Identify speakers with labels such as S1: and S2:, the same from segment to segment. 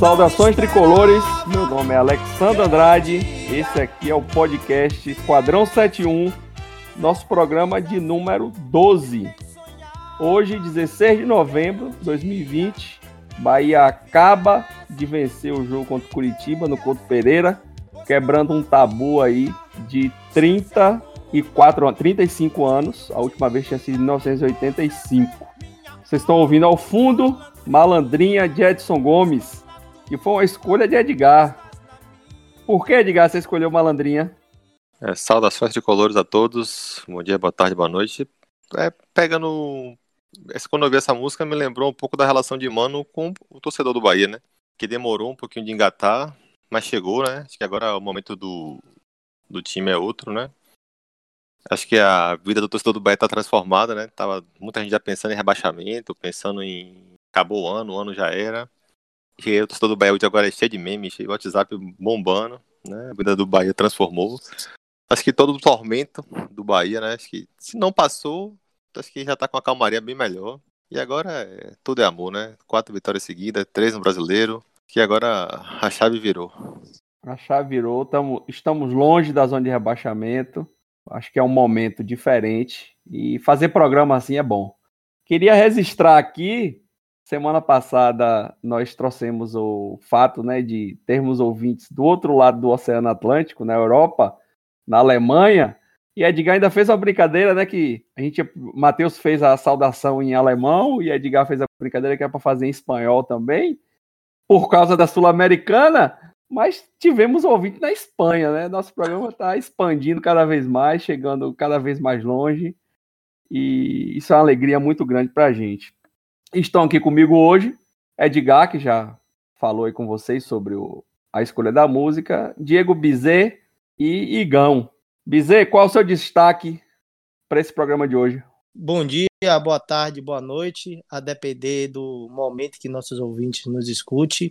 S1: Saudações tricolores, meu nome é Alexandre Andrade, esse aqui é o podcast Esquadrão 71, nosso programa de número 12. Hoje, 16 de novembro de 2020, Bahia acaba de vencer o jogo contra o Curitiba no Couto Pereira, quebrando um tabu aí de 34, 35 anos, a última vez tinha sido em 1985. Vocês estão ouvindo ao fundo Malandrinha de Edson Gomes, que foi uma escolha de Edgar. Por que, Edgar, você escolheu Malandrinha?
S2: É, saudações tricolores a todos. Bom dia, boa tarde, boa noite. É, pegando. Quando eu vi essa música, me lembrou um pouco da relação de Mano com o torcedor do Bahia, né? Que demorou um pouquinho de engatar, mas chegou, né? Acho que agora o momento do, do time é outro, né? Acho que a vida do torcedor do Bahia tá transformada, né? Tava muita gente já pensando em rebaixamento, pensando em acabou o ano, o ano já era. E aí, o torcedor do Bahia hoje agora é cheio de memes, cheio de WhatsApp bombando, né? A vida do Bahia transformou. Acho que todo o tormento do Bahia, né? Acho que se não passou, acho que já tá com a calmaria bem melhor. E agora é, tudo é amor, né? Quatro vitórias seguidas, três no brasileiro. Que agora a chave virou.
S1: A chave virou, tamo, estamos longe da zona de rebaixamento. Acho que é um momento diferente. E fazer programa assim é bom. Queria registrar aqui Semana passada nós trouxemos o fato né, de termos ouvintes do outro lado do Oceano Atlântico, na Europa, na Alemanha, e Edgar ainda fez uma brincadeira, né? Que a gente, Matheus fez a saudação em alemão e Edgar fez a brincadeira que era para fazer em espanhol também, por causa da Sul-Americana, mas tivemos ouvinte na Espanha, né? Nosso programa está expandindo cada vez mais, chegando cada vez mais longe, e isso é uma alegria muito grande para a gente. Estão aqui comigo hoje Edgar, que já falou aí com vocês sobre o, a escolha da música, Diego Bizet e Igão. Bizet, qual é o seu destaque para esse programa de hoje?
S3: Bom dia, boa tarde, boa noite, a depender do momento que nossos ouvintes nos escute.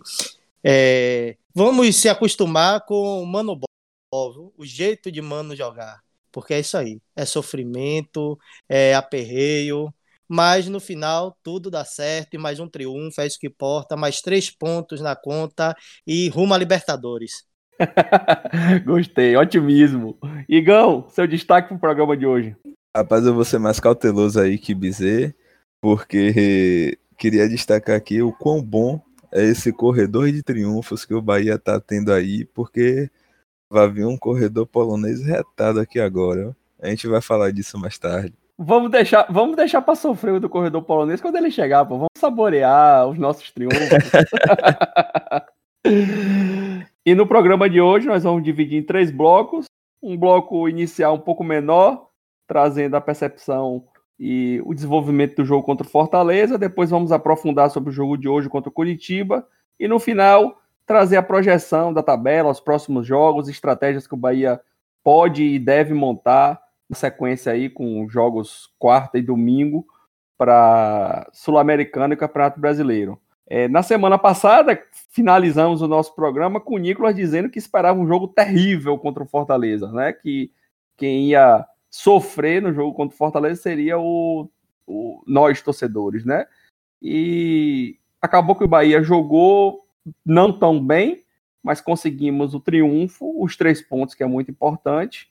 S3: É, vamos se acostumar com o Mano Ball, o jeito de Mano jogar, porque é isso aí, é sofrimento, é aperreio, mas no final tudo dá certo e mais um triunfo, é isso que importa, mais três pontos na conta e rumo a Libertadores.
S1: Gostei, otimismo. Igão, seu destaque para o programa de hoje.
S4: Rapaz, eu vou ser mais cauteloso aí que Bizê, porque queria destacar aqui o quão bom é esse corredor de triunfos que o Bahia tá tendo aí, porque vai vir um corredor polonês retado aqui agora. A gente vai falar disso mais tarde.
S1: Vamos deixar, vamos deixar para sofrer do corredor polonês quando ele chegar, pô. Vamos saborear os nossos triunfos. e no programa de hoje nós vamos dividir em três blocos. Um bloco inicial um pouco menor, trazendo a percepção e o desenvolvimento do jogo contra o Fortaleza. Depois vamos aprofundar sobre o jogo de hoje contra o Curitiba. E no final, trazer a projeção da tabela, os próximos jogos, estratégias que o Bahia pode e deve montar sequência aí com jogos quarta e domingo para Sul-Americano e Campeonato Brasileiro. É, na semana passada, finalizamos o nosso programa com o Nicolas dizendo que esperava um jogo terrível contra o Fortaleza, né? Que quem ia sofrer no jogo contra o Fortaleza seria o, o nós torcedores, né? E acabou que o Bahia jogou não tão bem, mas conseguimos o triunfo, os três pontos que é muito importante.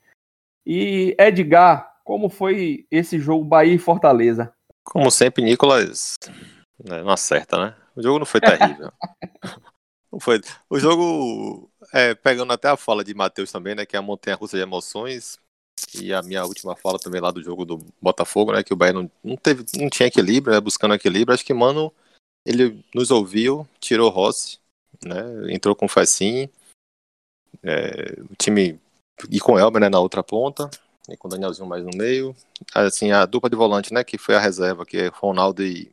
S1: E Edgar, como foi esse jogo Bahia e Fortaleza?
S2: Como sempre, Nicolas né, não acerta, né? O jogo não foi terrível. não foi. O jogo, é, pegando até a fala de Matheus também, né? Que é a montanha russa de emoções. E a minha última fala também lá do jogo do Botafogo, né? Que o Bahia não, não, teve, não tinha equilíbrio, né, buscando equilíbrio. Acho que, mano, ele nos ouviu, tirou Rossi, né? Entrou com o Facim. É, o time e com Elber né, na outra ponta, e com o Danielzinho mais no meio. Assim, a dupla de volante, né, que foi a reserva, que é Ronaldo e,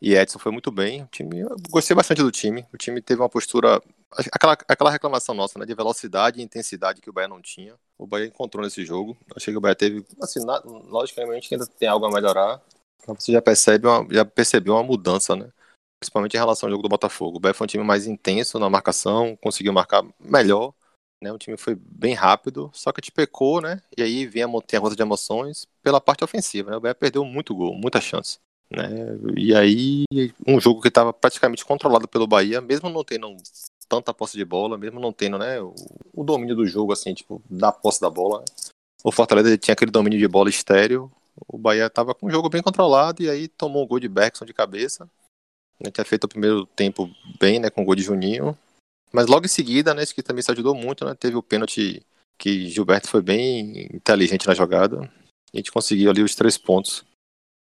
S2: e Edson, foi muito bem. O time, eu gostei bastante do time. O time teve uma postura. Aquela, aquela reclamação nossa, né, de velocidade e intensidade que o Bahia não tinha. O Bahia encontrou nesse jogo. Achei que o Bahia teve. Assim, na, logicamente ainda tem algo a melhorar. Você já percebe uma, já percebeu uma mudança, né? Principalmente em relação ao jogo do Botafogo. O Bahia foi um time mais intenso na marcação, conseguiu marcar melhor né? O time foi bem rápido, só que te pecou, né? E aí vem a montanha russa de emoções pela parte ofensiva, né? O Bahia perdeu muito gol, muita chance. Né? E aí, um jogo que estava praticamente controlado pelo Bahia, mesmo não tendo tanta posse de bola, mesmo não tendo né, o, o domínio do jogo, assim, tipo, da posse da bola. O Fortaleza tinha aquele domínio de bola estéreo. O Bahia estava com o jogo bem controlado e aí tomou um gol de Bergson de cabeça. Né, tinha feito o primeiro tempo bem, né, com o gol de Juninho. Mas logo em seguida, né, isso que também se ajudou muito, né, teve o pênalti que Gilberto foi bem inteligente na jogada. A gente conseguiu ali os três pontos.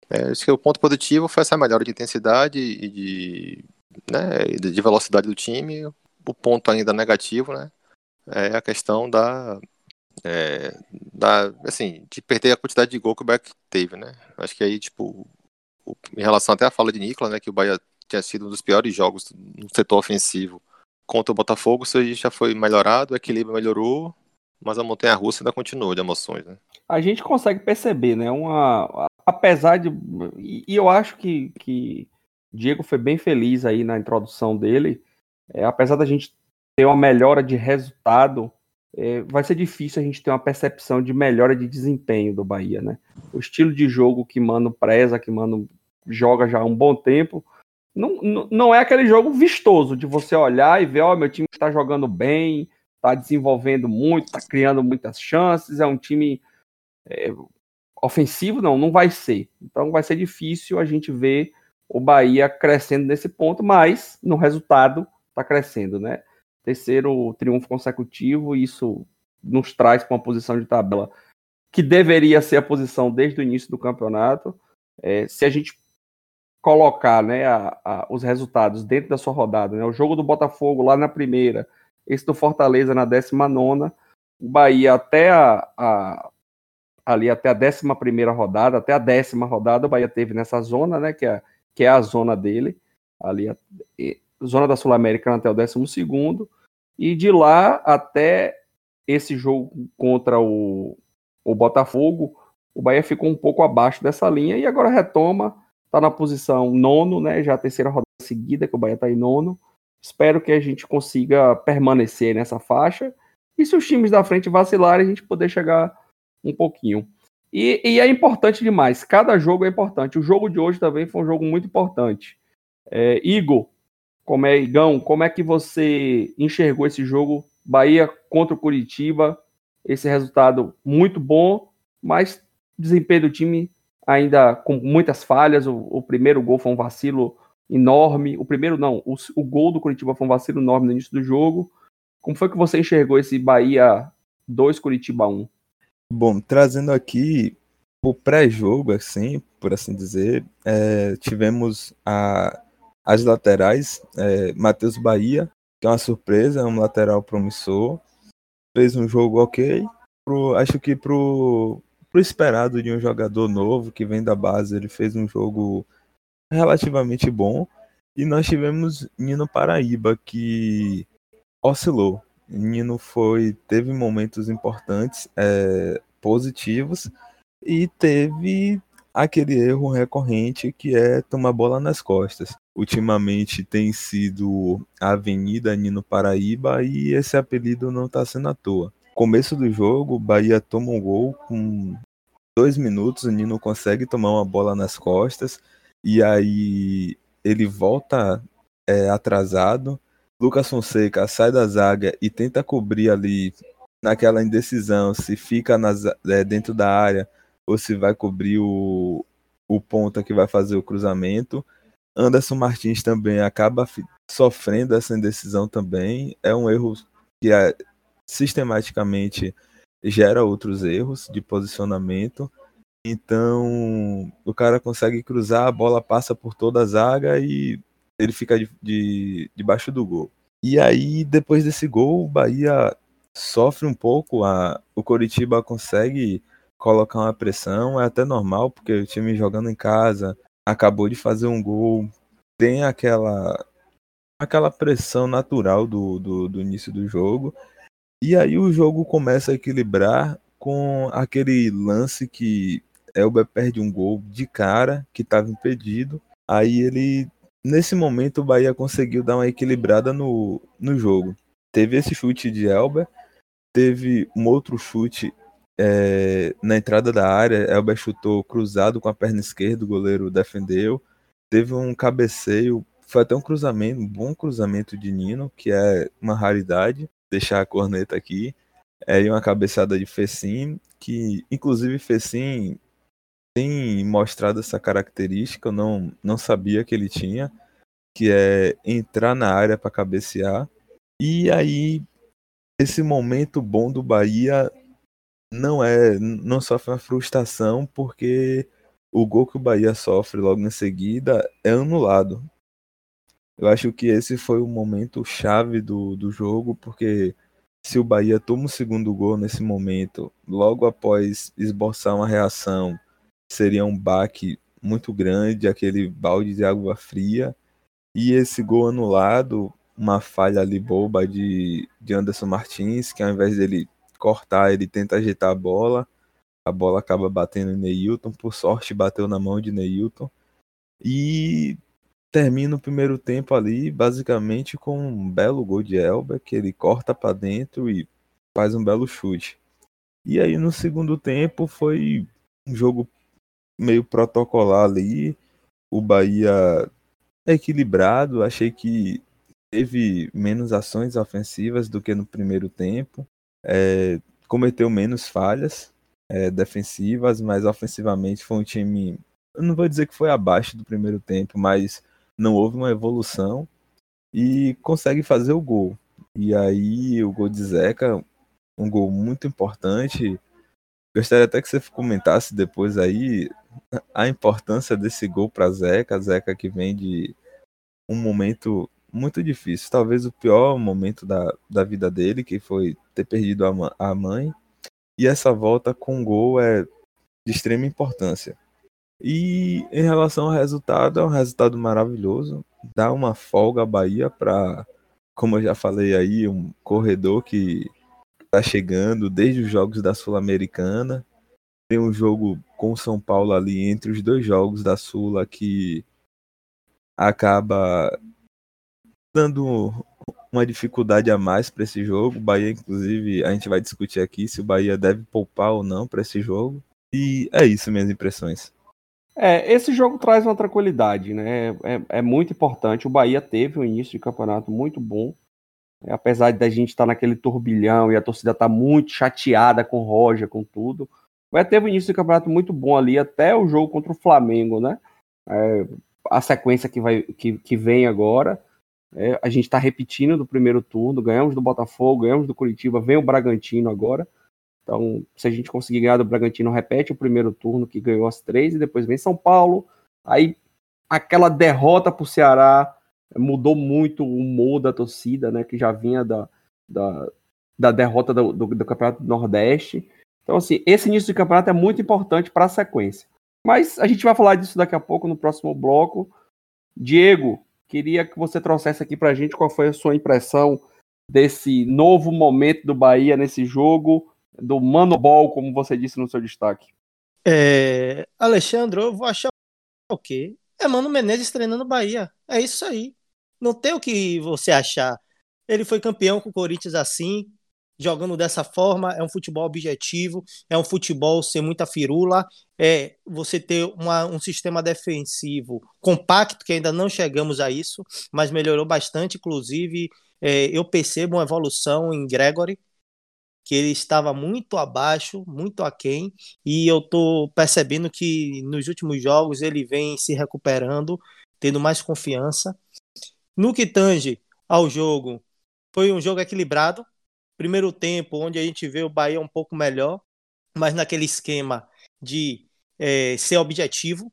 S2: É, acho que o ponto positivo foi essa melhora de intensidade e de, né, de velocidade do time. O ponto ainda negativo, né, é a questão da, é, da, assim, de perder a quantidade de gol que o Bahia teve, né. Acho que aí, tipo, em relação até à fala de Nicolas, né, que o Bahia tinha sido um dos piores jogos no setor ofensivo contra o Botafogo, isso aí já foi melhorado, o equilíbrio melhorou, mas a montanha russa ainda continua de emoções, né?
S1: A gente consegue perceber, né? Uma, apesar de. E, eu acho que, que Diego foi bem feliz aí na introdução dele. É, apesar da gente ter uma melhora de resultado, é, vai ser difícil a gente ter uma percepção de melhora de desempenho do Bahia, né? O estilo de jogo que Mano preza, que Mano joga já há um bom tempo, não, não é aquele jogo vistoso de você olhar e ver, ó, oh, meu time está jogando bem, está desenvolvendo muito, está criando muitas chances, é um time é, ofensivo, não, não vai ser. Então vai ser difícil a gente ver o Bahia crescendo nesse ponto, mas no resultado está crescendo, né? Terceiro triunfo consecutivo, isso nos traz para uma posição de tabela que deveria ser a posição desde o início do campeonato. É, se a gente colocar né, a, a, os resultados dentro da sua rodada, né, o jogo do Botafogo lá na primeira, esse do Fortaleza na 19 o Bahia até a, a, ali até a 11 rodada, até a décima rodada, o Bahia teve nessa zona, né? Que é, que é a zona dele, ali, a, zona da Sul-Americana até o 12, e de lá até esse jogo contra o, o Botafogo, o Bahia ficou um pouco abaixo dessa linha e agora retoma, está na posição nono, né? Já a terceira rodada seguida que o Bahia está em nono. Espero que a gente consiga permanecer nessa faixa. E se os times da frente vacilarem, a gente poder chegar um pouquinho. E, e, é importante demais. Cada jogo é importante. O jogo de hoje também foi um jogo muito importante. É, Igor, como é, Igão, como é que você enxergou esse jogo? Bahia contra o Curitiba. Esse resultado muito bom, mas desempenho do time ainda com muitas falhas. O, o primeiro gol foi um vacilo enorme. O primeiro, não, o, o, gol do Curitiba foi um vacilo enorme no início do jogo. Como foi que você enxergou esse Bahia 2, Curitiba 1?
S4: Bom, trazendo aqui o pré-jogo, assim, por assim dizer, é, tivemos a, as laterais, é, Matheus Bahia, que é uma surpresa, é um lateral promissor, fez um jogo ok, pro, acho que pro, pro esperado de um jogador novo que vem da base, ele fez um jogo relativamente bom. E nós tivemos Nino Paraíba, que oscilou. Nino foi, teve momentos importantes, é, positivos, e teve aquele erro recorrente que é tomar bola nas costas. Ultimamente tem sido a Avenida Nino Paraíba e esse apelido não está sendo à toa. Começo do jogo, Bahia toma um gol com dois minutos, o Nino consegue tomar uma bola nas costas e aí ele volta é, atrasado. Lucas Fonseca sai da zaga e tenta cobrir ali naquela indecisão se fica nas, é, dentro da área ou se vai cobrir o, o ponta que vai fazer o cruzamento. Anderson Martins também acaba sofrendo essa indecisão também. É um erro que é, sistematicamente gera outros erros de posicionamento. Então, o cara consegue cruzar, a bola passa por toda a zaga e ele fica de, de, debaixo do gol. E aí, depois desse gol, o Bahia sofre um pouco, a, o Coritiba consegue colocar uma pressão, é até normal, porque o time jogando em casa acabou de fazer um gol, tem aquela aquela pressão natural do, do, do início do jogo. E aí o jogo começa a equilibrar com aquele lance que Elber perde um gol de cara que estava impedido. Aí ele, nesse momento, o Bahia conseguiu dar uma equilibrada no, no jogo. Teve esse chute de Elber, teve um outro chute é, na entrada da área, Elber chutou cruzado com a perna esquerda, o goleiro defendeu. Teve um cabeceio, foi até um cruzamento, um bom cruzamento de Nino, que é uma raridade, deixar a corneta aqui. É, uma cabeçada de Fecim, que inclusive Fecim tem mostrado essa característica, eu não, não sabia que ele tinha, que é entrar na área para cabecear. E aí, esse momento bom do Bahia não é, não sofre uma frustração, porque o gol que o Bahia sofre logo em seguida é anulado. Eu acho que esse foi o momento chave do, do jogo, porque se o Bahia toma o segundo gol nesse momento, logo após esboçar uma reação seria um baque muito grande, aquele balde de água fria. E esse gol anulado, uma falha ali boba de, de Anderson Martins, que ao invés dele cortar, ele tenta ajeitar a bola. A bola acaba batendo em Neilton, por sorte bateu na mão de Neilton. E termina o primeiro tempo ali, basicamente com um belo gol de Elber, que ele corta para dentro e faz um belo chute. E aí no segundo tempo foi um jogo meio protocolar ali. O Bahia equilibrado, achei que teve menos ações ofensivas do que no primeiro tempo. É, cometeu menos falhas é, defensivas, mas ofensivamente foi um time. Eu não vou dizer que foi abaixo do primeiro tempo, mas não houve uma evolução e consegue fazer o gol. E aí o gol de Zeca, um gol muito importante. Gostaria até que você comentasse depois aí a importância desse gol para Zeca, Zeca que vem de um momento muito difícil, talvez o pior momento da, da vida dele, que foi ter perdido a, a mãe, e essa volta com gol é de extrema importância. E em relação ao resultado, é um resultado maravilhoso, dá uma folga à Bahia para, como eu já falei aí, um corredor que está chegando desde os jogos da Sul-Americana, tem um jogo com o São Paulo ali entre os dois jogos da Sula que acaba dando uma dificuldade a mais para esse jogo. Bahia, inclusive, a gente vai discutir aqui se o Bahia deve poupar ou não para esse jogo. E é isso, minhas impressões.
S1: É, esse jogo traz uma tranquilidade, né? É, é muito importante. O Bahia teve um início de campeonato muito bom. É, apesar da gente estar tá naquele turbilhão e a torcida estar tá muito chateada com Roger, com tudo. Vai ter um início de campeonato muito bom ali, até o jogo contra o Flamengo, né? É, a sequência que, vai, que, que vem agora. É, a gente está repetindo do primeiro turno, ganhamos do Botafogo, ganhamos do Curitiba, vem o Bragantino agora. Então, se a gente conseguir ganhar do Bragantino, repete o primeiro turno que ganhou as três, e depois vem São Paulo. Aí aquela derrota para o Ceará mudou muito o humor da torcida, né? Que já vinha da, da, da derrota do, do, do Campeonato do Nordeste. Então, assim, esse início de campeonato é muito importante para a sequência. Mas a gente vai falar disso daqui a pouco no próximo bloco. Diego, queria que você trouxesse aqui para a gente qual foi a sua impressão desse novo momento do Bahia nesse jogo, do Mano Ball, como você disse no seu destaque.
S3: É, Alexandre, eu vou achar o quê? É Mano Menezes treinando Bahia. É isso aí. Não tem o que você achar. Ele foi campeão com o Corinthians assim, jogando dessa forma, é um futebol objetivo, é um futebol sem muita firula, é você ter uma, um sistema defensivo compacto, que ainda não chegamos a isso, mas melhorou bastante, inclusive é, eu percebo uma evolução em Gregory, que ele estava muito abaixo, muito aquém, e eu estou percebendo que nos últimos jogos ele vem se recuperando, tendo mais confiança. No que tange ao jogo, foi um jogo equilibrado, primeiro tempo, onde a gente vê o Bahia um pouco melhor, mas naquele esquema de é, ser objetivo.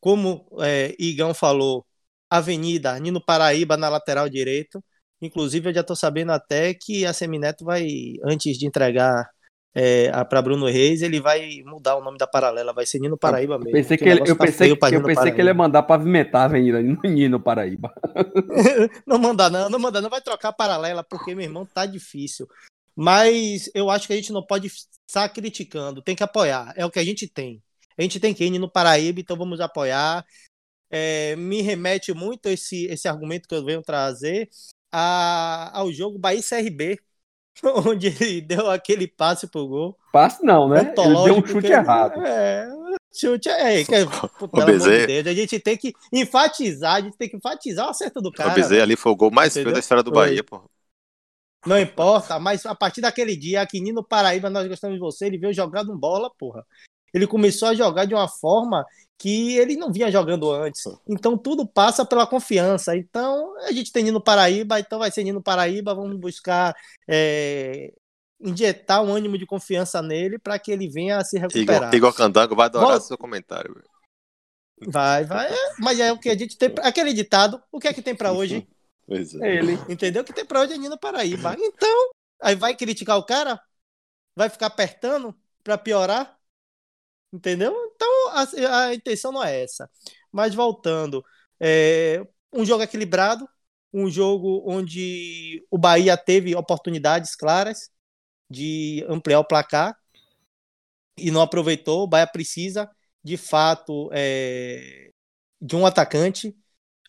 S3: Como é, Igão falou, Avenida, Nino Paraíba na lateral direito. Inclusive, eu já estou sabendo até que a Semineto vai, antes de entregar é, para Bruno Reis, ele vai mudar o nome da paralela, vai ser Nino Paraíba mesmo.
S1: Pensei que ele, eu tá pensei, que, eu pensei que ele ia mandar pavimentar a avenida no Nino Paraíba.
S3: não manda não, não manda não, vai trocar a paralela, porque, meu irmão, tá difícil. Mas eu acho que a gente não pode estar criticando, tem que apoiar, é o que a gente tem. A gente tem que ir no Paraíba, então vamos apoiar. É, me remete muito esse, esse argumento que eu venho trazer a, ao jogo Bahia CRB, onde ele deu aquele passe pro gol.
S1: Passe não, né? Ele deu um chute
S3: que-
S1: errado.
S3: É, chute é, que, pô,
S2: O
S3: pelo amor de. Deus, a gente tem que enfatizar, a gente tem que enfatizar o acerto do
S2: O
S3: cara.
S2: Bezerra ali foi o gol mais feio da história do
S3: Foi.
S2: Bahia, pô.
S3: Não importa, mas a partir daquele dia, aqui no Paraíba, nós gostamos de você, ele veio jogando bola, porra. Ele começou a jogar de uma forma que ele não vinha jogando antes. Então tudo passa pela confiança. Então a gente tem Nino Paraíba, então vai ser Nino Paraíba, vamos buscar é, injetar um ânimo de confiança nele para que ele venha a se recuperar.
S2: Igor, Igor Candango vai adorar
S3: Volta.
S2: seu comentário. velho.
S3: Vai, vai. é, mas é o que a gente tem. Aquele ditado, o que é que tem para hoje?
S2: Pois é.
S1: Ele.
S3: Entendeu? Que tem pra hoje é Nino Paraíba. Então, aí vai criticar o cara? Vai ficar apertando pra piorar? Entendeu? Então, a, a intenção não é essa. Mas voltando, é, um jogo equilibrado, um jogo onde o Bahia teve oportunidades claras de ampliar o placar e não aproveitou. O Bahia precisa, de fato, é, de um atacante.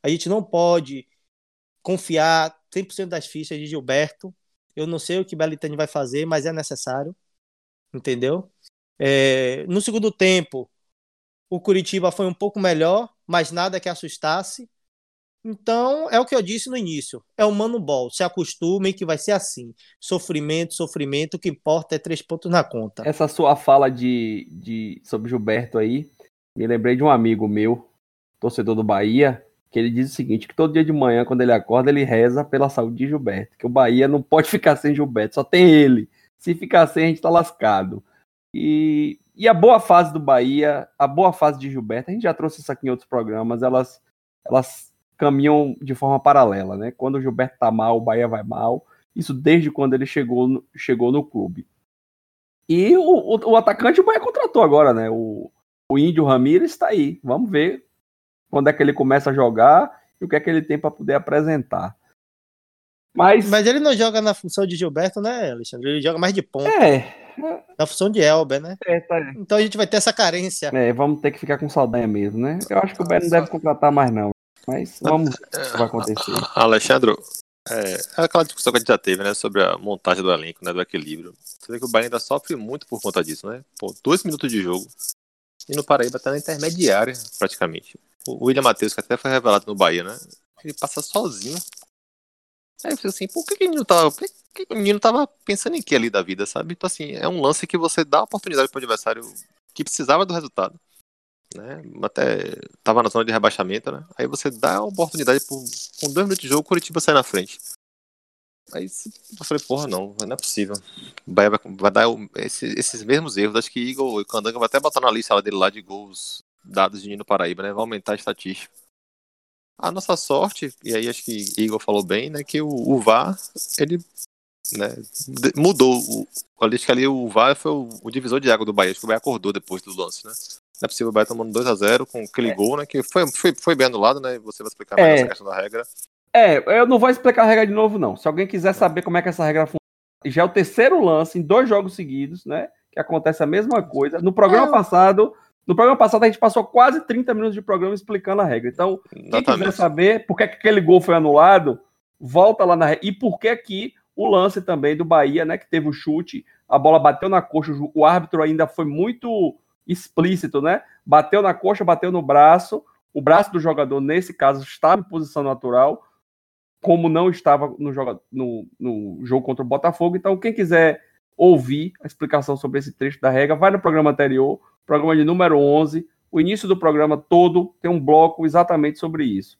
S3: A gente não pode confiar 100% das fichas de Gilberto. Eu não sei o que Belitani vai fazer, mas é necessário. Entendeu? É, no segundo tempo, o Curitiba foi um pouco melhor, mas nada que assustasse. Então, é o que eu disse no início. É o Mano Ball. Se acostumem que vai ser assim. Sofrimento, sofrimento. O que importa é três pontos na conta.
S1: Essa sua fala de, de sobre Gilberto aí, me lembrei de um amigo meu, torcedor do Bahia, que ele diz o seguinte, que todo dia de manhã, quando ele acorda, ele reza pela saúde de Gilberto, que o Bahia não pode ficar sem Gilberto, só tem ele. Se ficar sem, a gente tá lascado. E, e a boa fase do Bahia, a boa fase de Gilberto, a gente já trouxe isso aqui em outros programas, elas, elas caminham de forma paralela, né? Quando o Gilberto tá mal, o Bahia vai mal. Isso desde quando ele chegou no, chegou no clube. E o, o, o atacante o Bahia contratou agora, né? O, o Índio Ramírez está aí. Vamos ver quando é que ele começa a jogar e o que é que ele tem para poder apresentar. Mas,
S3: Mas ele não joga na função de Gilberto, né, Alexandre? Ele joga mais de ponta,
S1: é,
S3: na função de Elber, né?
S1: é, tá-
S3: Então a gente vai ter essa carência.
S1: é, vamos ter que ficar com saudade mesmo, né? Eu acho que o Bahia não deve contratar mais não. Mas vamos ver o que vai acontecer.
S2: Alexandre, é, é aquela discussão que a gente já teve, né, sobre a montagem do elenco, né, do equilíbrio. Você vê que o Bahia ainda sofre muito por conta disso, né? Pô, dois minutos de jogo. E no Paraíba tá na intermediária, praticamente. O William Matheus, que até foi revelado no Bahia, né? Ele passa sozinho. Aí eu fico assim, por que, que o menino tava. Por que, que o menino tava pensando em que ali da vida, sabe? Então, assim, é um lance que você dá oportunidade pro adversário que precisava do resultado. Né? Até tava na zona de rebaixamento, né? Aí você dá a oportunidade por, com dois minutos de jogo, o Curitiba sai na frente. Aí eu falei, porra, não, não é possível. O Bahia vai, vai dar o- esse- esses mesmos erros. Acho que Igor e Candanga vai até botar na lista dele lá de gols dados de Nino Paraíba, né? Vai aumentar a estatística. A nossa sorte, e aí acho que Igor falou bem, né? Que o, o VAR, ele né, mudou. O, acho que ali o VAR foi o, o divisor de água do Bahia. Acho que o Bahia acordou depois do lance, né? Não é possível o Bahia tomando 2x0 com aquele gol, né? Que foi, foi, foi bem anulado, né? Você vai explicar mais
S1: É.
S2: essa questão da regra.
S1: É, eu não vou explicar a regra de novo, não. Se alguém quiser saber como é que essa regra funciona, já é o terceiro lance em dois jogos seguidos, né? Que acontece a mesma coisa. No programa
S3: É.
S1: passado, no programa passado a gente passou quase 30 minutos de programa explicando a regra. Então, quem quiser
S2: Exatamente.
S1: saber por que, que aquele gol foi anulado, volta lá na regra. E por que que o lance também do Bahia, né? Que teve o chute, a bola bateu na coxa, o árbitro ainda foi muito explícito, né? Bateu na coxa, bateu no braço. O braço do jogador, nesse caso, estava em posição natural, como não estava no, joga- no- no jogo contra o Botafogo. Então, quem quiser ouvir a explicação sobre esse trecho da regra, vai no programa anterior, programa de número 11. O início do programa todo tem um bloco exatamente sobre isso.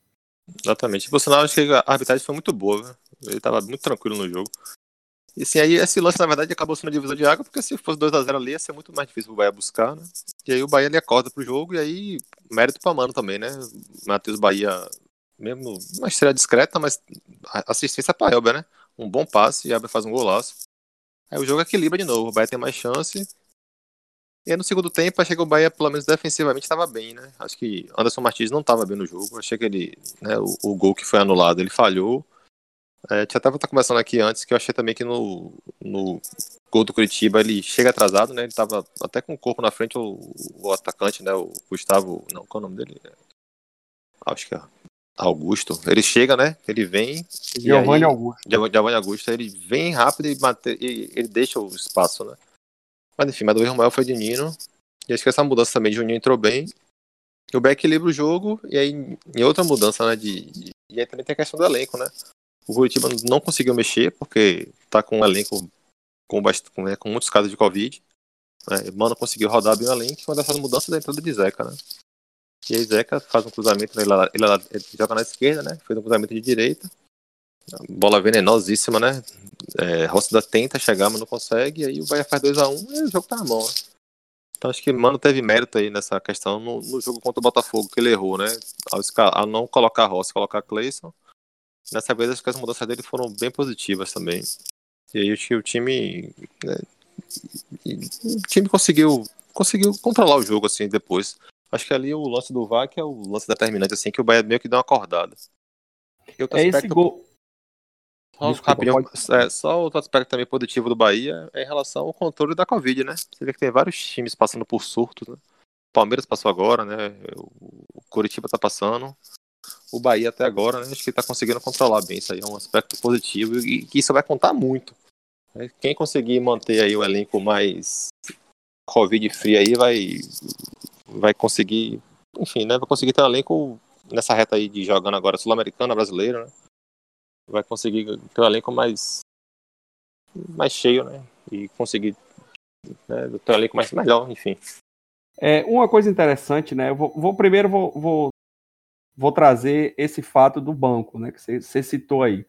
S2: Exatamente. Por sinal, acho que a arbitragem foi muito boa, né? Ele tava muito tranquilo no jogo. E assim, aí esse lance, na verdade, acabou sendo divisor de água, porque se fosse 2x0 ali, ia ser muito mais difícil o Bahia buscar, né? E aí o Bahia ele acorda pro jogo, e aí mérito pra Mano também, né? Matheus Bahia, mesmo uma estreia discreta, mas assistência pra Elber, né? Um bom passe, e Elber faz um golaço. Aí o jogo equilibra de novo, o Bahia tem mais chance. E aí no segundo tempo, achei que o Bahia, pelo menos defensivamente, estava bem, né? Acho que Anderson Martins não estava bem no jogo. Achei que ele, né, o, o gol que foi anulado, ele falhou. É, tinha até estar conversando aqui antes, que eu achei também que no, no gol do Curitiba ele chega atrasado, né? Ele tava até com o corpo na frente, o, o atacante, né? O Gustavo. Não, qual é o nome dele? Acho que é Augusto. Ele chega, né? Ele vem.
S1: Giovanni Augusto.
S2: Giovanni Augusto, ele vem rápido e, bate, e ele deixa o espaço, né? Mas enfim, mas o erro maior foi de Nino. E acho que essa mudança também de Juninho entrou bem. O Beck equilibra o jogo, e aí em outra mudança, né? De, de, e aí também tem a questão do elenco, né? O Curitiba não conseguiu mexer, porque tá com um elenco com, com, né, com muitos casos de Covid. Né? Mano conseguiu rodar bem o elenco, uma dessas mudanças da entrada de Zeca, né? E aí Zeca faz um cruzamento, ele, ele, ele joga na esquerda, né? Fez um cruzamento de direita. Bola venenosíssima, né? É, Rossi tenta chegar, mas não consegue. E aí o Bahia faz 2x1 um, e o jogo tá na mão. Né? Então acho que Mano teve mérito aí nessa questão no, no jogo contra o Botafogo, que ele errou, né? Ao, ao não colocar Rossi, colocar Clayson. Nessa vez acho que as mudanças dele foram bem positivas também. E aí acho que o time. Né, o time conseguiu, conseguiu controlar o jogo assim depois. Acho que ali o lance do que é o lance determinante, assim, que o Bahia meio que deu uma acordada.
S1: É esse gol.
S2: Só, Desculpa, rapidinho, pode... é, só outro aspecto também positivo do Bahia é em relação ao controle da Covid, né? Você vê que tem vários times passando por surtos, né? O Palmeiras passou agora, né? O Curitiba tá passando. O Bahia até agora, né? Acho que tá conseguindo controlar bem. Isso aí é um aspecto positivo e que isso vai contar muito. Né? Quem conseguir manter aí o elenco mais Covid free aí vai, vai conseguir, enfim, né? Vai conseguir ter um elenco nessa reta aí de jogando agora sul-americana, brasileira, né? Vai conseguir ter um elenco mais mais cheio, né? E conseguir né, ter um elenco mais melhor, enfim.
S1: É, uma coisa interessante, né? Eu vou, vou primeiro vou, vou, vou, trazer esse fato do banco, né? Que você citou aí.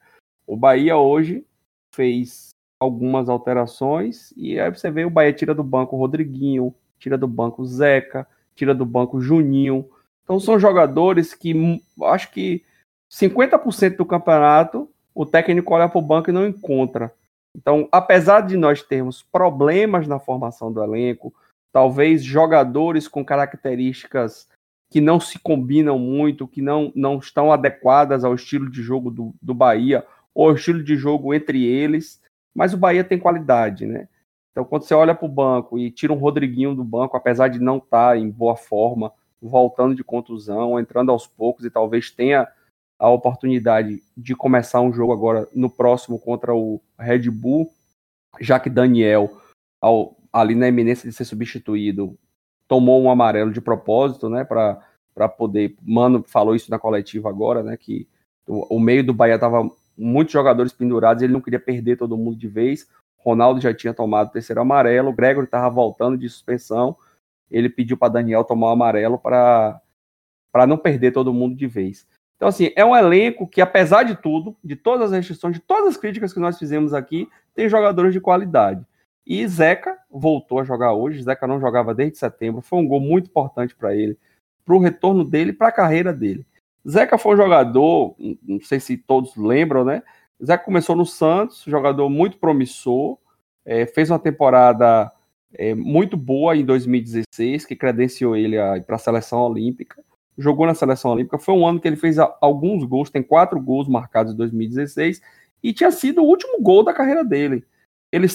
S1: O Bahia hoje fez algumas alterações e aí você vê o Bahia tira do banco o Rodriguinho, tira do banco o Zeca, tira do banco o Juninho. Então são jogadores que acho que 50% do campeonato, o técnico olha para o banco e não encontra. Então, apesar de nós termos problemas na formação do elenco, talvez jogadores com características que não se combinam muito, que não, não estão adequadas ao estilo de jogo do, do Bahia, ou ao estilo de jogo entre eles, mas o Bahia tem qualidade, né? Então, quando você olha para o banco e tira um Rodriguinho do banco, apesar de não estar tá em boa forma, voltando de contusão, entrando aos poucos e talvez tenha a oportunidade de começar um jogo agora no próximo contra o Red Bull, já que Daniel, ao, ali na eminência de ser substituído, tomou um amarelo de propósito, né, para poder. Mano falou isso na coletiva agora, né, que o, o meio do Bahia tava muitos jogadores pendurados, ele não queria perder todo mundo de vez. Ronaldo já tinha tomado o terceiro amarelo, Gregory estava voltando de suspensão. Ele pediu para Daniel tomar o amarelo para não perder todo mundo de vez. Então, assim, é um elenco que, apesar de tudo, de todas as restrições, de todas as críticas que nós fizemos aqui, tem jogadores de qualidade. E Zeca voltou a jogar hoje. Zeca não jogava desde setembro. Foi um gol muito importante para ele, para o retorno dele, para a carreira dele. Zeca foi um jogador, não sei se todos lembram, né? Zeca começou no Santos, jogador muito promissor, é, fez uma temporada é, muito boa em 2016, que credenciou ele para a seleção olímpica jogou na seleção olímpica. Foi um ano que ele fez alguns gols, tem quatro gols marcados em 2016 e tinha sido o último gol da carreira dele. Ele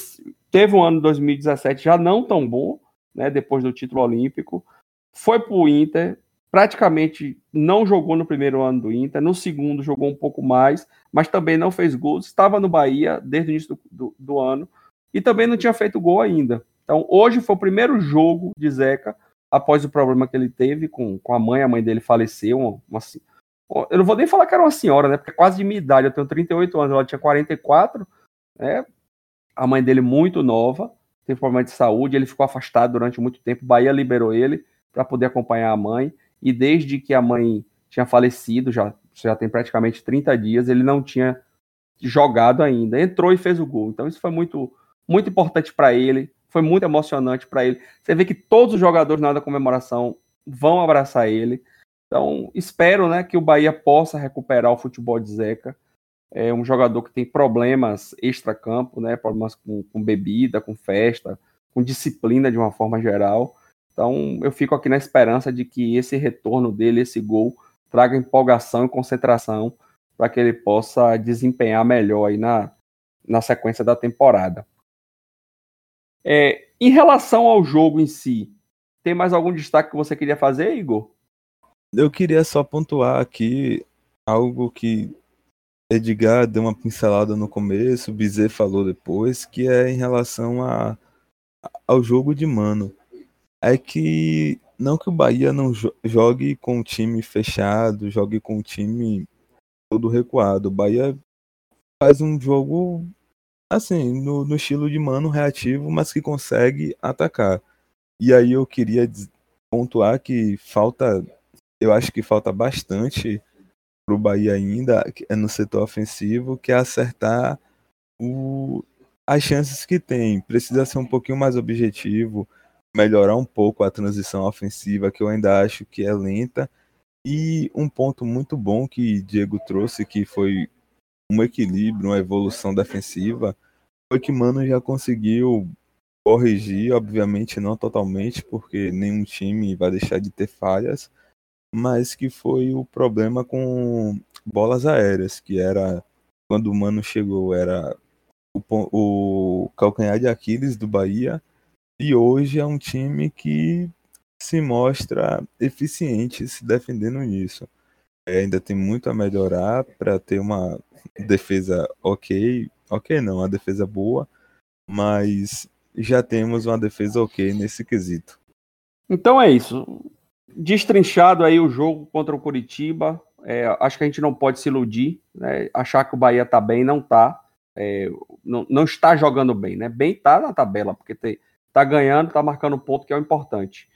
S1: teve um ano de 2017 já não tão bom, né, depois do título olímpico. Foi para o Inter, praticamente não jogou no primeiro ano do Inter, no segundo jogou um pouco mais, mas também não fez gols. Estava no Bahia desde o início do, do, do ano e também não tinha feito gol ainda. Então, hoje foi o primeiro jogo de Zeca após o problema que ele teve com, com a mãe, a mãe dele faleceu. Uma, uma, eu não vou nem falar que era uma senhora, né? Porque é quase de minha idade, eu tenho 38 anos, ela tinha 44, né? A mãe dele muito nova, teve problema de saúde, ele ficou afastado durante muito tempo. Bahia liberou ele para poder acompanhar a mãe, e desde que a mãe tinha falecido, já, já tem praticamente 30 dias, ele não tinha jogado ainda. Entrou e fez o gol. Então isso foi muito, muito importante para ele foi muito emocionante para ele. Você vê que todos os jogadores na hora da comemoração vão abraçar ele. Então, espero né, que o Bahia possa recuperar o futebol de Zeca. É um jogador que tem problemas extra-campo, né, problemas com, com bebida, com festa, com disciplina de uma forma geral. Então, eu fico aqui na esperança de que esse retorno dele, esse gol, traga empolgação e concentração para que ele possa desempenhar melhor aí na, na sequência da temporada. É, em relação ao jogo em si, tem mais algum destaque que você queria fazer, Igor?
S4: Eu queria só pontuar aqui algo que Edgar deu uma pincelada no começo, Bizet falou depois, que é em relação a, ao jogo de mano. É que não que o Bahia não jogue com um time fechado, jogue com um time todo recuado. O Bahia faz um jogo assim, no, no estilo de mano reativo, mas que consegue atacar. E aí eu queria pontuar que falta, eu acho que falta bastante para o Bahia ainda é no setor ofensivo, que é acertar o, as chances que tem. Precisa ser um pouquinho mais objetivo, melhorar um pouco a transição ofensiva, que eu ainda acho que é lenta. E um ponto muito bom que Diego trouxe, que foi um equilíbrio, uma evolução defensiva, foi que Mano já conseguiu corrigir, obviamente não totalmente, porque nenhum time vai deixar de ter falhas, mas que foi o problema com bolas aéreas, que era quando o Mano chegou, era o, o calcanhar de Aquiles do Bahia, e hoje é um time que se mostra eficiente se defendendo nisso. É, ainda tem muito a melhorar para ter uma defesa ok, ok não, uma defesa boa, mas já temos uma defesa ok nesse quesito.
S1: Então é isso. Destrinchado aí o jogo contra o Curitiba, é, acho que a gente não pode se iludir, né? achar que o Bahia tá bem, não tá. É, não, não, está jogando bem, né? Bem tá na tabela, porque te, tá ganhando, tá marcando ponto, que é o importante.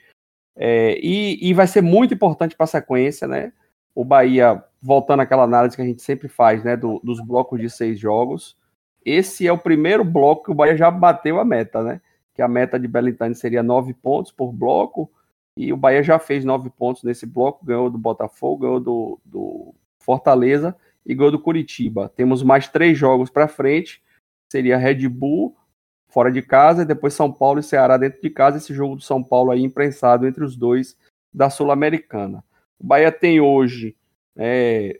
S1: É, e, e vai ser muito importante para a sequência, né? O Bahia, voltando àquela análise que a gente sempre faz, né? Do, dos blocos de seis jogos. Esse é o primeiro bloco que o Bahia já bateu a meta, né? Que a meta de Belintani seria nove pontos por bloco. E o Bahia já fez nove pontos nesse bloco, ganhou do Botafogo, ganhou do, do Fortaleza e ganhou do Curitiba. Temos mais três jogos para frente. Seria Red Bull fora de casa e depois São Paulo e Ceará dentro de casa. Esse jogo do São Paulo aí imprensado entre os dois da Sul-Americana. O Bahia tem hoje é,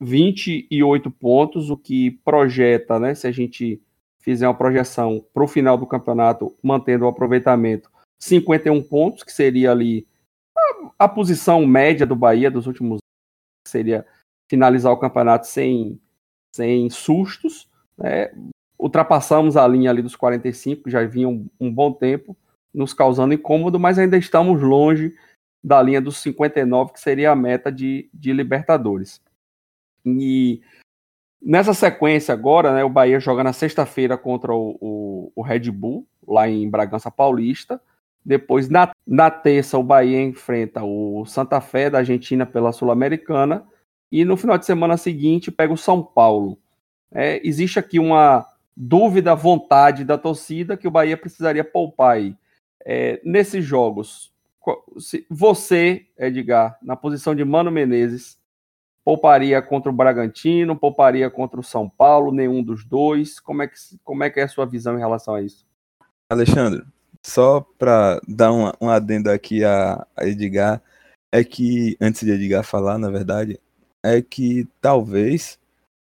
S1: 28 pontos, o que projeta, né, se a gente fizer uma projeção para o final do campeonato, mantendo o aproveitamento, 51 pontos, que seria ali a, a posição média do Bahia dos últimos seria finalizar o campeonato sem, sem sustos. Né? Ultrapassamos a linha ali dos 45, que já vinha um, um bom tempo, nos causando incômodo, mas ainda estamos longe da linha dos 59, que seria a meta de, de Libertadores. E nessa sequência agora, né, o Bahia joga na sexta-feira contra o, o, o, Red Bull, lá em Bragança Paulista. Depois, na, na terça, o Bahia enfrenta o Santa Fé da Argentina pela Sul-Americana. E no final de semana seguinte, pega o São Paulo. É, existe aqui uma dúvida, vontade da torcida que o Bahia precisaria poupar aí. É, nesses jogos, você, Edgar, na posição de Mano Menezes, pouparia contra o Bragantino, pouparia contra o São Paulo, nenhum dos dois? Como é que, como é, que é a sua visão em relação a isso?
S4: Alexandre, só para dar um, um adendo aqui a, a Edgar, é que, antes de Edgar falar, na verdade, é que talvez,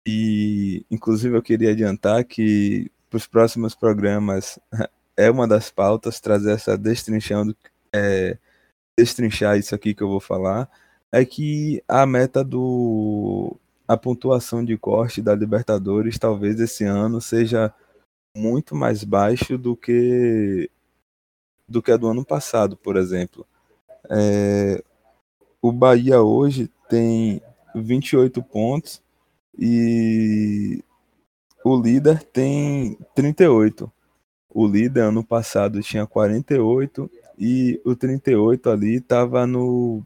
S4: e inclusive eu queria adiantar que para os próximos programas é uma das pautas trazer essa destrinchando, é, destrinchar isso aqui que eu vou falar, é que a meta do a pontuação de corte da Libertadores talvez esse ano seja muito mais baixo do que do que a do ano passado, por exemplo. É, o Bahia hoje tem 28 pontos e o líder tem 38. O líder ano passado tinha 48 e o 38 ali estava no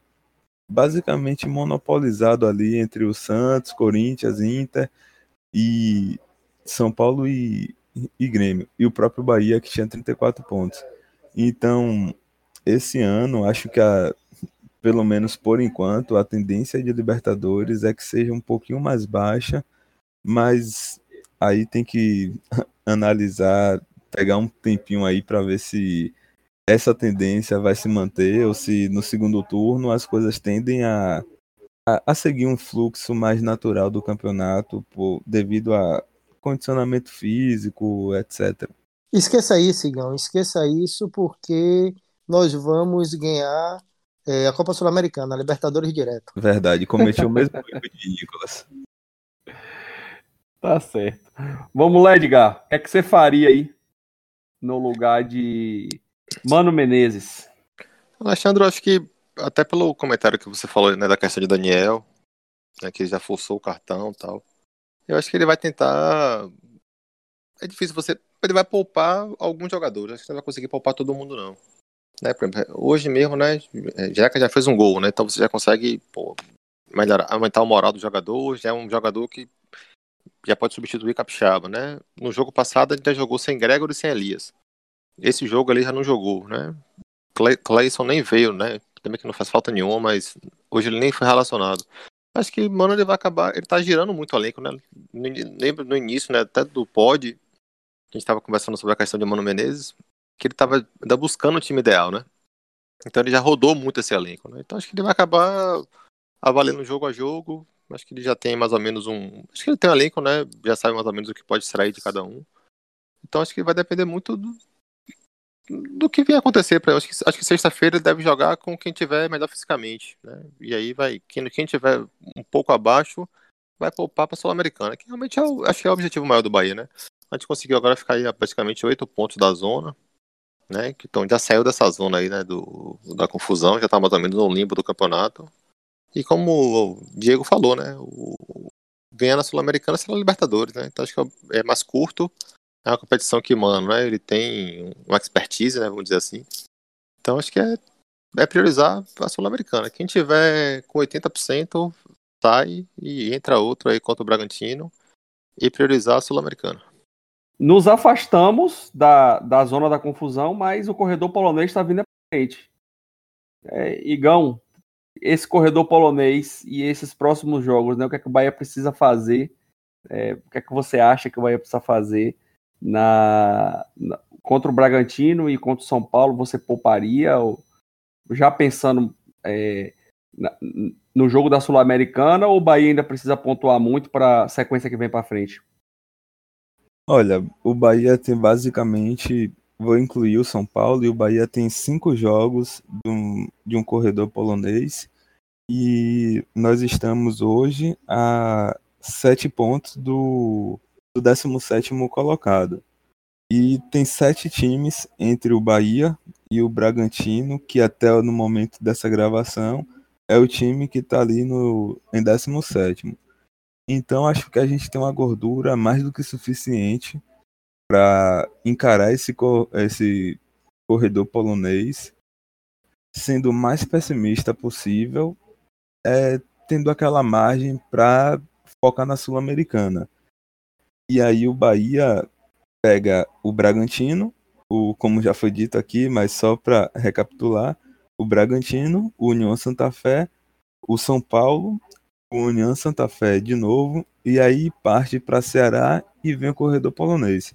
S4: basicamente monopolizado ali entre o Santos, Corinthians, Inter e São Paulo e, e Grêmio. E o próprio Bahia, que tinha 34 pontos. Então, esse ano, acho que a, pelo menos por enquanto, a tendência de Libertadores é que seja um pouquinho mais baixa, mas aí tem que analisar, pegar um tempinho aí para ver se essa tendência vai se manter ou se no segundo turno as coisas tendem a, a, a seguir um fluxo mais natural do campeonato por, devido a condicionamento físico, etc.
S3: Esqueça isso, Igão, esqueça isso porque nós vamos ganhar É a Copa Sul-Americana, Libertadores direto.
S4: Verdade, cometi o mesmo erro de Nicolas.
S1: Tá certo. Vamos lá, Edgar. O que é que você faria aí no lugar de Mano Menezes?
S2: Alexandre, eu acho que até pelo comentário que você falou né, da questão de Daniel, né, que já forçou o cartão e tal, eu acho que ele vai tentar. É difícil você. Ele vai poupar alguns jogadores. Acho que ele não vai conseguir poupar todo mundo, não. Né, exemplo, hoje mesmo, né? Jeca já fez um gol, né? Então você já consegue pô, melhorar, aumentar o moral do jogador. Já é um jogador que já pode substituir Capixaba, né? No jogo passado ele já jogou sem Gregor e sem Elias. Esse jogo ali já não jogou, né? Clayson nem veio, né? Também que não faz falta nenhuma, mas hoje ele nem foi relacionado. Acho que, mano, ele vai acabar. Ele tá girando muito o elenco, né? Lembro no inío, né? Até do pod, a gente tava conversando sobre a questão de Mano Menezes, que ele tava ainda buscando o time ideal, né? Então ele já rodou muito esse elenco, né? Então acho que ele vai acabar avaliando jogo a jogo, Acho que ele já tem mais ou menos um. Acho que ele tem um elenco, né? Já sabe mais ou menos o que pode extrair de cada um. Então acho que vai depender muito do, do que vier acontecer para Acho que, acho que sexta-feira deve jogar com quem tiver melhor fisicamente, né? E aí vai. Quem, quem tiver um pouco abaixo vai poupar para Sul-Americana, que realmente é o, acho que é o objetivo maior do Bahia, né? A gente conseguiu agora ficar aí a praticamente oito pontos da zona, né? Então já saiu dessa zona aí, né? Do, da confusão, já está mais ou menos no limbo do campeonato. E como o Diego falou, né? O, ganhar na Sul-Americana será Libertadores, né? Então acho que é mais curto. É uma competição que, mano, né? Ele tem uma expertise, né? Vamos dizer assim. Então acho que é, é priorizar a Sul-Americana. Quem tiver com 80% sai e entra outro aí contra o Bragantino e priorizar a Sul-Americana.
S1: Nos afastamos da, da zona da confusão, mas o corredor polonês está vindo à frente. É, Igão, esse corredor polonês e esses próximos jogos, né? O que é que o Bahia precisa fazer? É, o que é que você acha que o Bahia precisa fazer na, na contra o Bragantino e contra o São Paulo? Você pouparia? Ou, já pensando é, na, no jogo da Sul-Americana ou o Bahia ainda precisa pontuar muito para a sequência que vem para frente?
S4: Olha, o Bahia tem basicamente vou incluir o São Paulo e o Bahia tem cinco jogos de um, de um corredor polonês e nós estamos hoje a sete pontos do, do 17 colocado. E tem sete times entre o Bahia e o Bragantino, que até no momento dessa gravação é o time que está ali no, em 17. Então acho que a gente tem uma gordura mais do que suficiente para encarar esse, esse corredor polonês sendo o mais pessimista possível, é, tendo aquela margem para focar na Sul-Americana. E aí o Bahia pega o Bragantino, o, como já foi dito aqui, mas só para recapitular, o Bragantino, o União Santa Fé, o São Paulo, o União Santa Fé de novo, e aí parte para Ceará e vem o corredor polonês.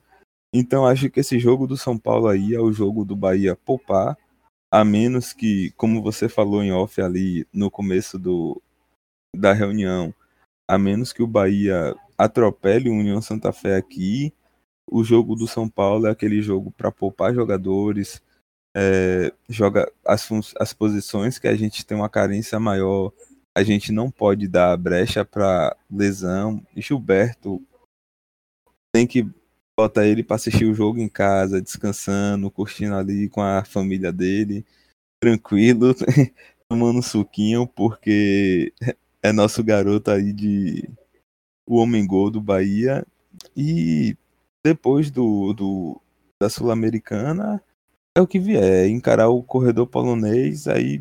S4: Então acho que esse jogo do São Paulo aí é o jogo do Bahia poupar, a menos que, como você falou em off ali no começo do, da reunião, a menos que o Bahia atropele o União Santa Fé aqui, o jogo do São Paulo é aquele jogo para poupar jogadores, é, joga as, as posições que a gente tem uma carência maior, a gente não pode dar brecha para lesão. Gilberto tem que bota ele para assistir o jogo em casa, descansando, curtindo ali com a família dele, tranquilo, tomando um suquinho, porque é nosso garoto aí de o homem gol do Bahia. E depois do, do da Sul-Americana é o que vier, encarar o corredor polonês, aí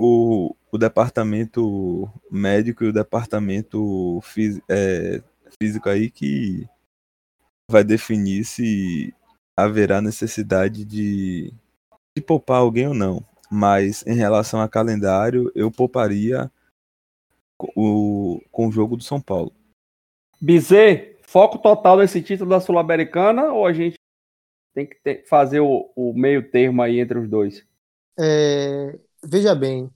S4: o, o departamento médico e o departamento é, físico aí que vai definir se haverá necessidade de, de poupar alguém ou não. Mas em relação a calendário, eu pouparia o, com o jogo do São Paulo.
S1: Bizê, foco total nesse título da Sul-Americana ou a gente tem que ter, fazer o, o, meio termo aí entre os dois?
S3: É, veja bem,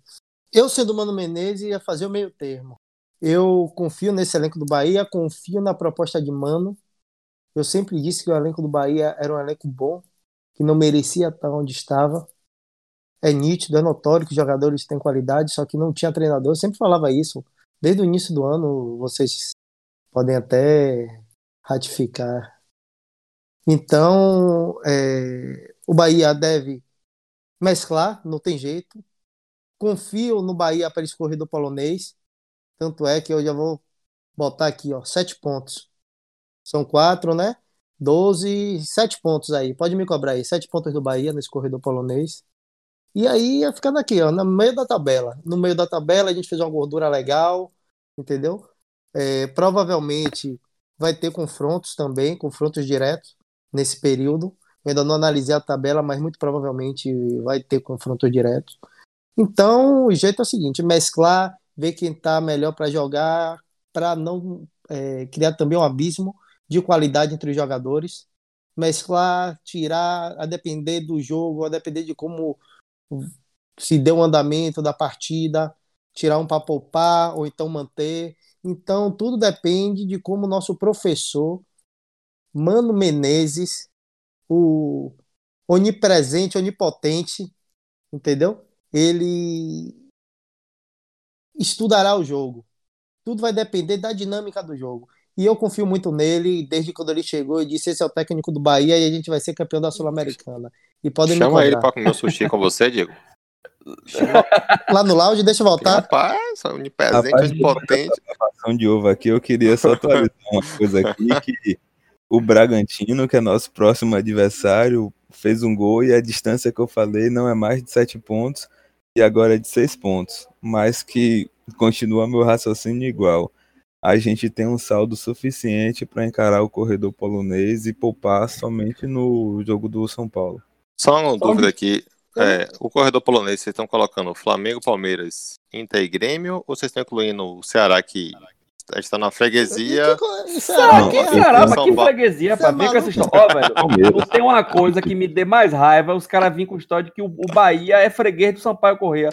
S3: eu sendo Mano Menezes ia fazer o meio termo. Eu confio nesse elenco do Bahia, confio na proposta de Mano. Eu sempre disse que o elenco do Bahia era um elenco bom, que não merecia estar onde estava. é nítido, é notório que os jogadores têm qualidade, só que não tinha treinador. Eu sempre falava isso. Desde o início do ano, vocês podem até ratificar. Então, é, o Bahia deve mesclar, não tem jeito. Confio no Bahia para esse corredor polonês. Tanto é que eu já vou botar aqui, ó, sete pontos. São quatro, né? Doze, sete pontos aí. Pode me cobrar aí, sete pontos do Bahia nesse corredor polonês. E aí ia ficando aqui, ó, no meio da tabela. No meio da tabela a gente fez uma gordura legal, entendeu? É, provavelmente vai ter confrontos também, confrontos diretos nesse período. Eu ainda não analisei a tabela, mas muito provavelmente vai ter confrontos diretos. Então, o jeito é o seguinte: mesclar, ver quem está melhor para jogar, para não é, criar também um abismo de qualidade entre os jogadores. Mesclar, tirar, a depender do jogo, a depender de como se deu o andamento da partida, tirar um para poupar ou então manter. Então, tudo depende de como o nosso professor, Mano Menezes, o onipresente, onipotente, entendeu? Ele estudará o jogo. Tudo vai depender da dinâmica do jogo. E eu confio muito nele, desde quando ele chegou e disse: esse é o técnico do Bahia e a gente vai ser campeão da Sul-Americana. E podem
S2: Chama ele para comer sushi com você, Diego.
S3: Lá no lounge, deixa eu voltar.
S2: Rapaz, onipresente, onipotente.
S4: de ovo aqui, eu queria só atualizar uma coisa aqui, que o Bragantino, que é nosso próximo adversário, fez um gol e a distância que eu falei não é mais de sete pontos e agora é de seis pontos, mas que continua meu raciocínio igual. A gente tem um saldo suficiente para encarar o corredor polonês e poupar somente no jogo do São Paulo.
S2: Só uma dúvida aqui. É, o corredor polonês, vocês estão colocando Flamengo, Palmeiras, Inter e Grêmio, ou vocês estão incluindo o Ceará que a gente tá na freguesia.
S1: Ceará, que, Ceará, mas que freguesia, pra ver com essa história. Ó, velho, não tem uma coisa que me dê mais raiva, os caras virem com história de que o, o Bahia é freguês do Sampaio Corrêa.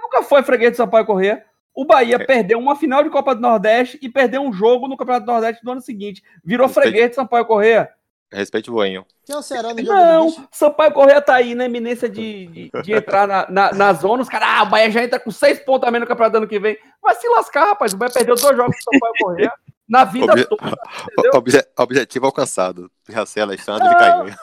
S1: Nunca foi freguês do Sampaio Corrêa. O Bahia é. perdeu uma final de Copa do Nordeste e perdeu um jogo no Campeonato do Nordeste do ano seguinte. Virou freguês de Sampaio Corrêa.
S2: Respeite o Boinho.
S3: Quem é o Ceará
S1: no jogo Não, Sampaio Correia tá aí na eminência de, de, de entrar na, na, na, zona. Os caras, ah, o Bahia já entra com seis pontos a menos no campeonato do ano que vem. Vai se lascar, rapaz. O Bahia perdeu dois jogos com o Sampaio Correia na vida
S2: Obje toda. Obje objetivo alcançado. Jacé Alexandre não, caiu.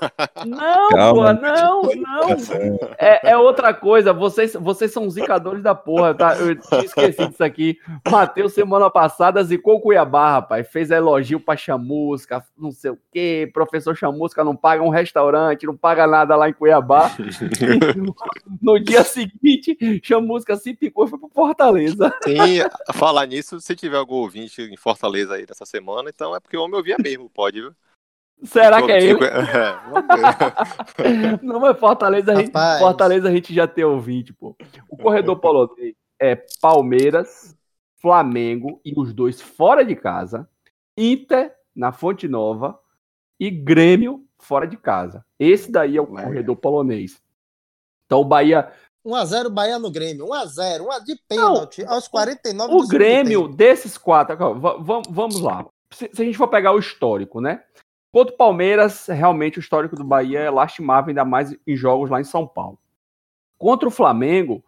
S1: Não, Calma, pô, não, não. É, é, outra coisa. Vocês, vocês são zicadores da porra, tá? Eu tinha esquecido disso aqui. Matheus, semana passada, zicou o Cuiabá, rapaz. Fez elogio pra Chamusca, não sei o quê. Professor Chamusca não paga um restaurante, não paga nada lá em Cuiabá. no dia seguinte, Chamusca se picou e foi pro Fortaleza.
S2: Sim, falar nisso, se tiver algum ouvinte em Fortaleza aí dessa semana, então é porque o homem ouvia mesmo, pode, viu?
S1: Será que é ele? Não, mas Fortaleza a, gente, Fortaleza a gente já tem ouvinte, pô. O corredor polonês é Palmeiras, Flamengo e os dois fora de casa, Inter na Fonte Nova e Grêmio fora de casa. Esse daí é o corredor polonês. Então o Bahia
S3: 1x0 Bahia no Grêmio. 1x0, 1 de pênalti aos 49
S1: O Grêmio, desses quatro, vamos lá. Se, se, a gente for pegar o histórico, né? Contra o Palmeiras, realmente o histórico do Bahia é lastimável, ainda mais em jogos lá em São Paulo. Contra o Flamengo,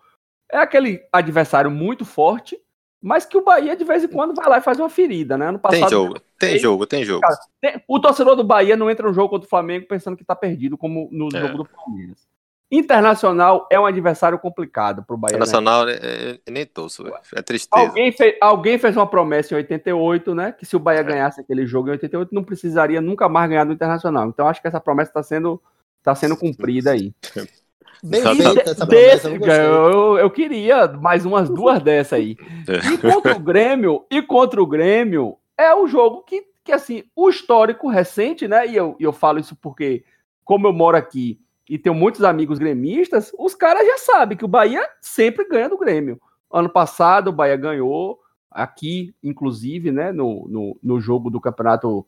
S1: é aquele adversário muito forte, mas que o Bahia de vez em quando vai lá e faz uma ferida, né? Ano
S2: passado, tem jogo, tem jogo, tem jogo. Cara,
S1: tem, o torcedor do Bahia não entra no jogo contra o Flamengo pensando que tá perdido, como no é. jogo do Palmeiras. Internacional é um adversário complicado para o Bahia.
S2: Né? Internacional né? é, é, nem torço, é tristeza.
S1: Alguém fez, alguém fez uma promessa em 88, né? Que se o Bahia é. ganhasse aquele jogo em 88, não precisaria nunca mais ganhar do Internacional. Então acho que essa promessa está sendo, tá sendo cumprida aí.
S3: Bem feita essa promessa,
S1: Desse, eu, eu, eu, queria mais umas duas dessas aí. É. E contra o Grêmio, e contra o Grêmio, é o jogo que, que assim, o histórico recente, né? E eu, eu falo isso porque, como eu moro aqui e tenho muitos amigos gremistas, os caras já sabem que o Bahia sempre ganha do Grêmio. Ano passado o Bahia ganhou, aqui, inclusive, né, no, no, no jogo do campeonato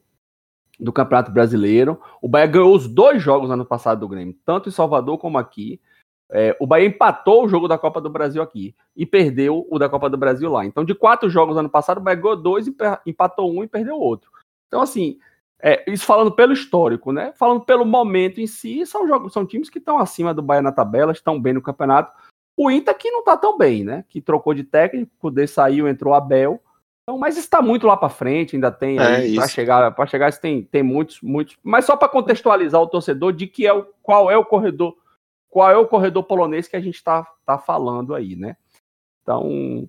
S1: do Campeonato Brasileiro. O Bahia ganhou os dois jogos ano passado do Grêmio, tanto em Salvador como aqui. É, o Bahia empatou o jogo da Copa do Brasil aqui e perdeu o da Copa do Brasil lá. Então, de quatro jogos ano passado, o Bahia ganhou dois, empatou um e perdeu outro. Então, assim, É, isso falando pelo histórico, né? Falando pelo momento em si, são jogos, são times que estão acima do Bahia na tabela, estão bem no campeonato. O Inter que não tá tão bem, né? Que trocou de técnico, o Kudê saiu, entrou Abel. Então, mas está muito lá para frente, ainda tem
S2: É,
S1: para chegar, para chegar tem, tem muitos, muitos, mas só para contextualizar o torcedor de que é o, qual é o corredor, qual é o corredor polonês que a gente está tá falando aí, né? Então,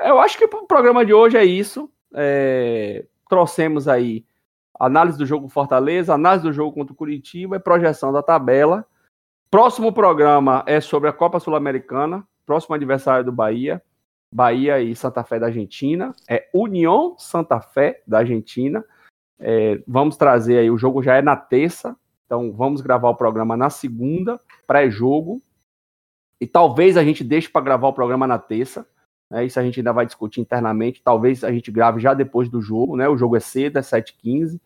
S1: eu acho que o programa de hoje é isso. É, trouxemos aí análise do jogo Fortaleza, análise do jogo contra o Curitiba e projeção da tabela. Próximo programa é sobre a Copa Sul-Americana, próximo adversário do Bahia, Bahia e Santa Fé da Argentina, é União Santa Fé da Argentina. É, vamos trazer aí, o jogo já é na terça, então vamos gravar o programa na segunda, pré-jogo, e talvez a gente deixe para gravar o programa na terça, né, isso a gente ainda vai discutir internamente, talvez a gente grave já depois do jogo, né, o jogo é cedo, é 7h15,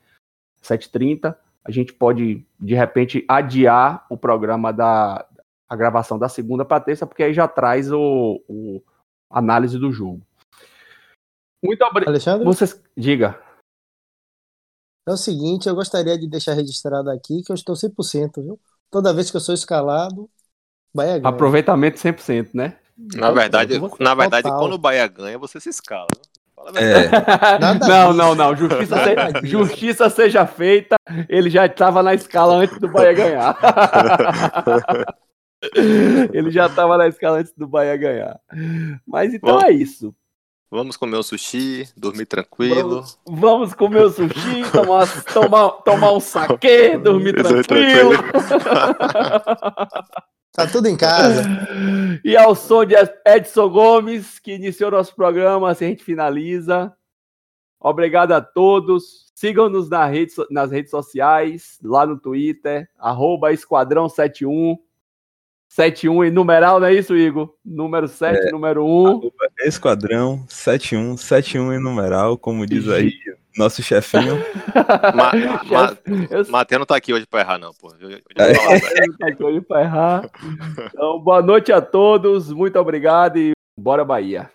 S1: 7h30, a gente pode, de repente, adiar o programa da a gravação da segunda para terça, porque aí já traz o, o análise do jogo. Muito obrigado.
S3: Alexandre,
S1: Vocês. Diga.
S3: é o seguinte, eu gostaria de deixar registrado aqui que eu estou 100%, viu? Toda vez que eu sou escalado, Bahia ganha.
S1: Aproveitamento 100%, né?
S2: Na verdade,
S1: Você-
S2: na verdade
S3: total.
S2: quando o Bahia ganha, você se escala. verdade.
S4: É,
S1: não, não, não. Justiça, se- justiça seja feita. Ele já estava na escala antes do Bahia ganhar. Ele já estava na escala antes do Bahia ganhar. Mas então
S2: Bom.
S1: é isso.
S2: Vamos comer um sushi, dormir tranquilo.
S1: Vamos comer o sushi, tomar, tomar, tomar um saquê, dormir
S2: Dormir
S1: tranquilo.
S3: Tá tudo em casa.
S1: E ao som de Edson Gomes, que iniciou nosso programa, assim a gente finaliza. Obrigado a todos. Sigam-nos na rede nas redes sociais, lá no Twitter, arroba Esquadrão71. 71 em numeral, não é isso, Igor? Número 7, número 1.
S4: Esquadrão 71, 71 em numeral, como diz aí nosso chefinho.
S2: Ma, ma,
S1: Eu
S2: Matheus não tá aqui hoje pra errar, não, pô. Eu, eu, eu
S1: sei que tá aqui hoje pra errar. Então, boa noite a todos, muito obrigado e bora Bahia.